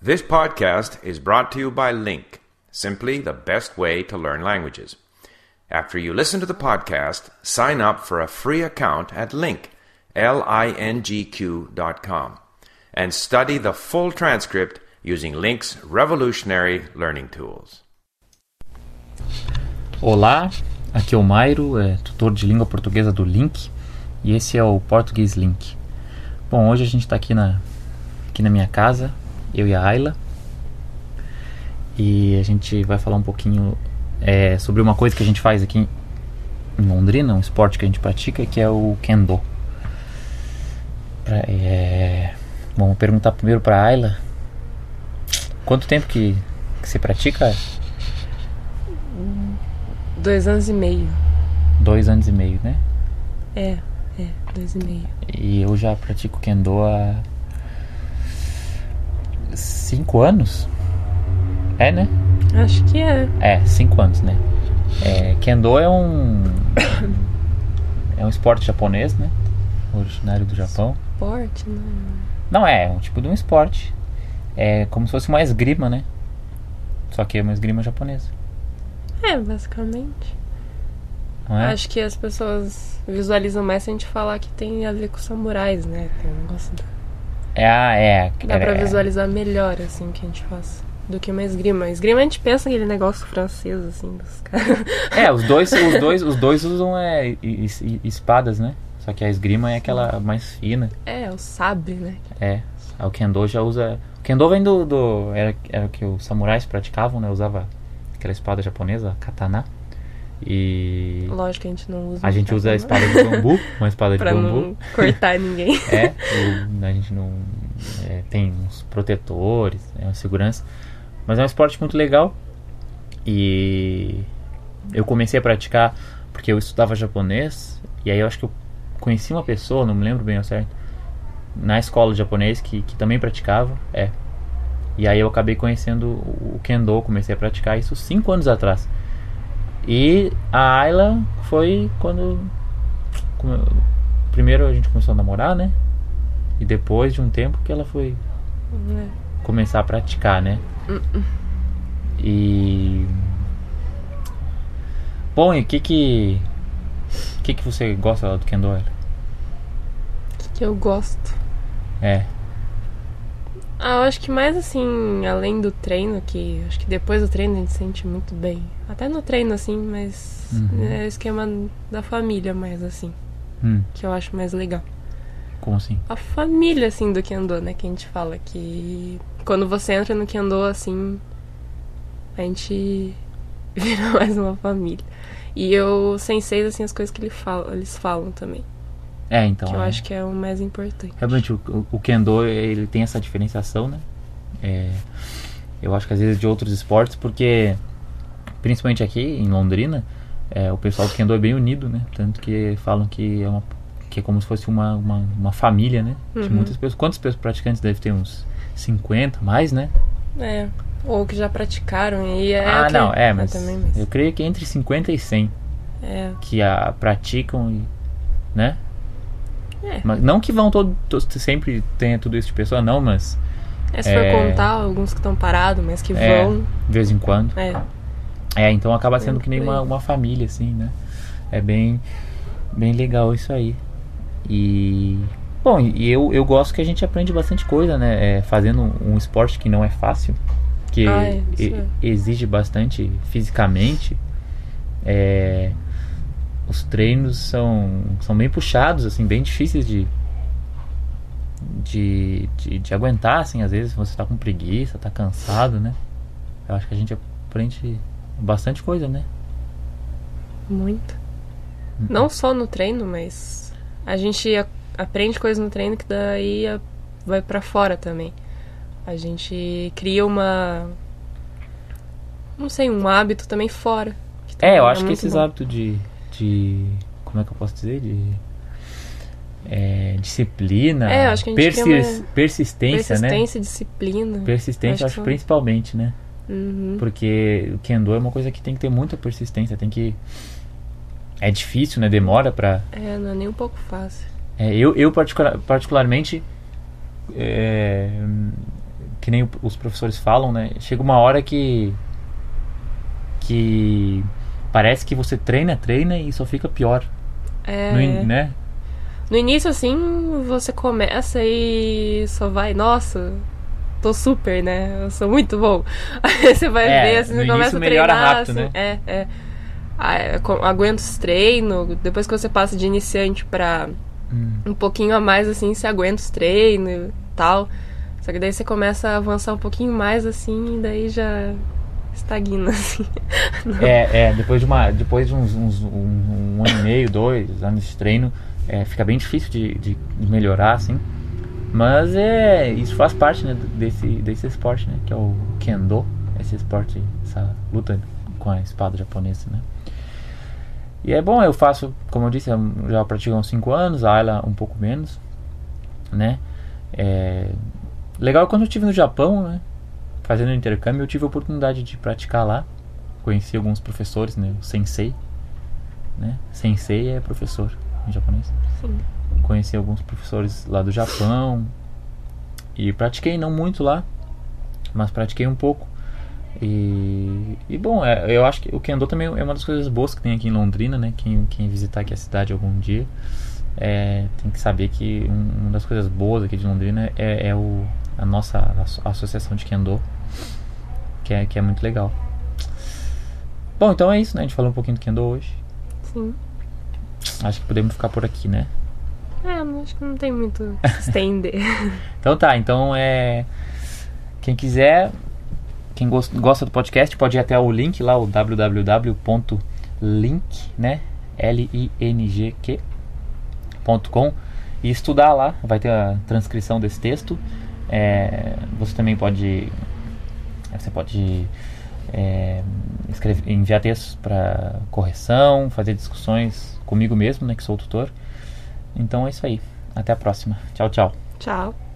This podcast is brought to you by Link, simply the best way to learn languages. After you listen to the podcast, sign up for a free account at Link, L-I-N-G-Q dot com, and study the full transcript using Link's revolutionary learning tools. Olá, aqui é o Mairo, é tutor de língua portuguesa do Link e esse é o Português Link. Bom, hoje a gente está aqui na, aqui na minha casa, eu e a Ayla, e a gente vai falar um pouquinho é, sobre uma coisa que a gente faz aqui em Londrina, um esporte que a gente pratica, que é o Kendo. Pra, é, vamos perguntar primeiro para a Ayla, quanto tempo que, que você pratica? Dois anos e meio. Dois anos e meio, né? É, é, dois e meio. E eu já pratico Kendo há cinco anos. É, né? Acho que é. É, cinco anos, né? É, Kendo é um é um esporte japonês, né? Originário do Japão. Esporte, né? Não é, é um tipo de um esporte. É como se fosse uma esgrima, né? Só que é uma esgrima japonesa. É, basicamente. Não é? Acho que as pessoas visualizam mais se a gente falar que tem a ver com samurais, né? Tem um negócio. da- É, ah, é. Dá é, pra visualizar melhor, assim, o que a gente faz. Do que uma esgrima. Esgrima a gente pensa aquele negócio francês, assim, dos caras. É, os dois, os dois, os dois usam é, espadas, né? Só que a esgrima é aquela mais fina. É, o sabre, né? É. O Kendo já usa. O Kendo vem do. do era, era o que os samurais praticavam, né? Usava aquela espada japonesa, katana. E. Lógico que a gente não usa. A gente usa a espada de bambu, uma espada de Pra bambu. não cortar ninguém. É, o- a gente não. é, tem uns protetores, é uma segurança. Mas é um esporte muito legal. E eu comecei a praticar porque eu estudava japonês. E aí eu acho que eu conheci uma pessoa, não me lembro bem ao certo, na escola de japonês que, que também praticava. É. E aí eu acabei conhecendo o Kendo, comecei a praticar isso cinco anos atrás. E a Ayla foi quando. Primeiro a gente começou a namorar, né? E depois de um tempo que ela foi É. começar a praticar, né? E. Bom, e o que que. O que que você gosta lá do Kendo? Ayla? Que eu gosto. É. Ah, eu acho que mais assim, além do treino, que acho que depois do treino a gente se sente muito bem. Até no treino, assim, mas Uhum. é o esquema da família mais assim, Hum, que eu acho mais legal. como assim? A família, assim, do Kendo, né? Que a gente fala que quando você entra no Kendo, assim, a gente vira mais uma família. E eu, senseis, assim, as coisas que ele fala, eles falam também. É, então. que eu é. acho que é o mais importante. Realmente, o, o- Kendo, ele tem essa diferenciação, né? É, eu acho que às vezes de outros esportes, porque, principalmente aqui em Londrina, é, o pessoal do Kendo é bem unido, né? Tanto que falam que é, uma, que é como se fosse uma, uma, uma família, né? De Uhum. muitas pessoas. Quantos pessoas praticantes deve ter? Uns 50, mais, né? É. Ou que já praticaram e é. ah, não, é, mas, mas eu creio que entre 50 e 100 É. que a praticam e, né? É. Mas não que vão todo, to- sempre tenha tudo isso de pessoa, não, mas É, se É. for contar, alguns que estão parados, mas que É. vão. de vez em quando. É. É, então acaba sendo É, que nem uma, uma família, assim, né? É bem, bem legal isso aí. E. Bom, e eu, eu gosto que a gente aprende bastante coisa, né? É, fazendo um esporte que não é fácil, que Ah, é, e- é. exige bastante fisicamente. É, os treinos são, são bem puxados, assim, bem difíceis de, de, de, de aguentar, assim, às vezes você tá com preguiça, tá cansado, né? Eu acho que a gente aprende bastante coisa, né? Muito. Uhum. Não só no treino, mas a gente a- aprende coisas no treino que daí a- vai pra fora também. A gente cria uma. Não sei, um hábito também fora. que É, eu acho que muito esses bom. hábitos de, de. Como é que eu posso dizer? De. é, disciplina, É, persis- persistência, né? Persistência, disciplina. Persistência, Acho acho principalmente, né? Uhum. Porque o Kendo é uma coisa que tem que ter muita persistência, tem que. É difícil, né? Demora pra. É, não é nem um pouco fácil. É, eu, eu particular- particularmente. é, que nem os professores falam, né? Chega uma hora que que parece que você treina, treina e só fica pior. É, No, in- né? no início, assim, você começa e só vai, nossa, tô super, né? Eu sou muito bom. Aí você vai É, ver, assim, você começa a treinar, rápido, assim, né? é, é. Aguenta os treinos, depois que você passa de iniciante pra Hum. um pouquinho a mais, assim, você aguenta os treinos e tal. Só que daí você começa a avançar um pouquinho mais, assim, e daí já estagna, assim. É, é, depois de uma. Depois de uns, uns- um, um ano e meio, dois anos de treino, é, fica bem difícil de, de, melhorar, assim. Mas é. Isso faz parte né, desse, desse esporte, né? Que é o Kendo. Esse esporte, essa luta com a espada japonesa, né? E é bom, eu faço, como eu disse, eu já pratico há uns 5 anos, a Ayla um pouco menos, né? É, legal quando eu estive no Japão, né? Fazendo intercâmbio, eu tive a oportunidade de praticar lá. Conheci alguns professores, né? O sensei, né? Sensei é professor em japonês. Sim. Conheci alguns professores lá do Japão e pratiquei não muito lá, mas pratiquei um pouco. E, e bom, é, eu acho que o Kendo também é uma das coisas boas que tem aqui em Londrina, né? Quem, quem visitar aqui a cidade algum dia é, tem que saber que um- uma das coisas boas aqui de Londrina é, é o, a nossa asso- associação de Kendo, que é, que é muito legal. Bom, então é isso, né? A gente falou um pouquinho do Kendo hoje. Sim. Acho que podemos ficar por aqui, né? É, acho que não tem muito estender. Então tá, então é. Quem quiser, quem gos- gosta do podcast, pode ir até o link lá, o www.link, né? L-I-N-G-Q ponto com e estudar lá, vai ter a transcrição desse texto. É, você também pode. Você pode é, escrever, enviar textos para correção, fazer discussões comigo mesmo, né? Que sou o tutor. Então é isso aí. Até a próxima. Tchau, tchau. Tchau.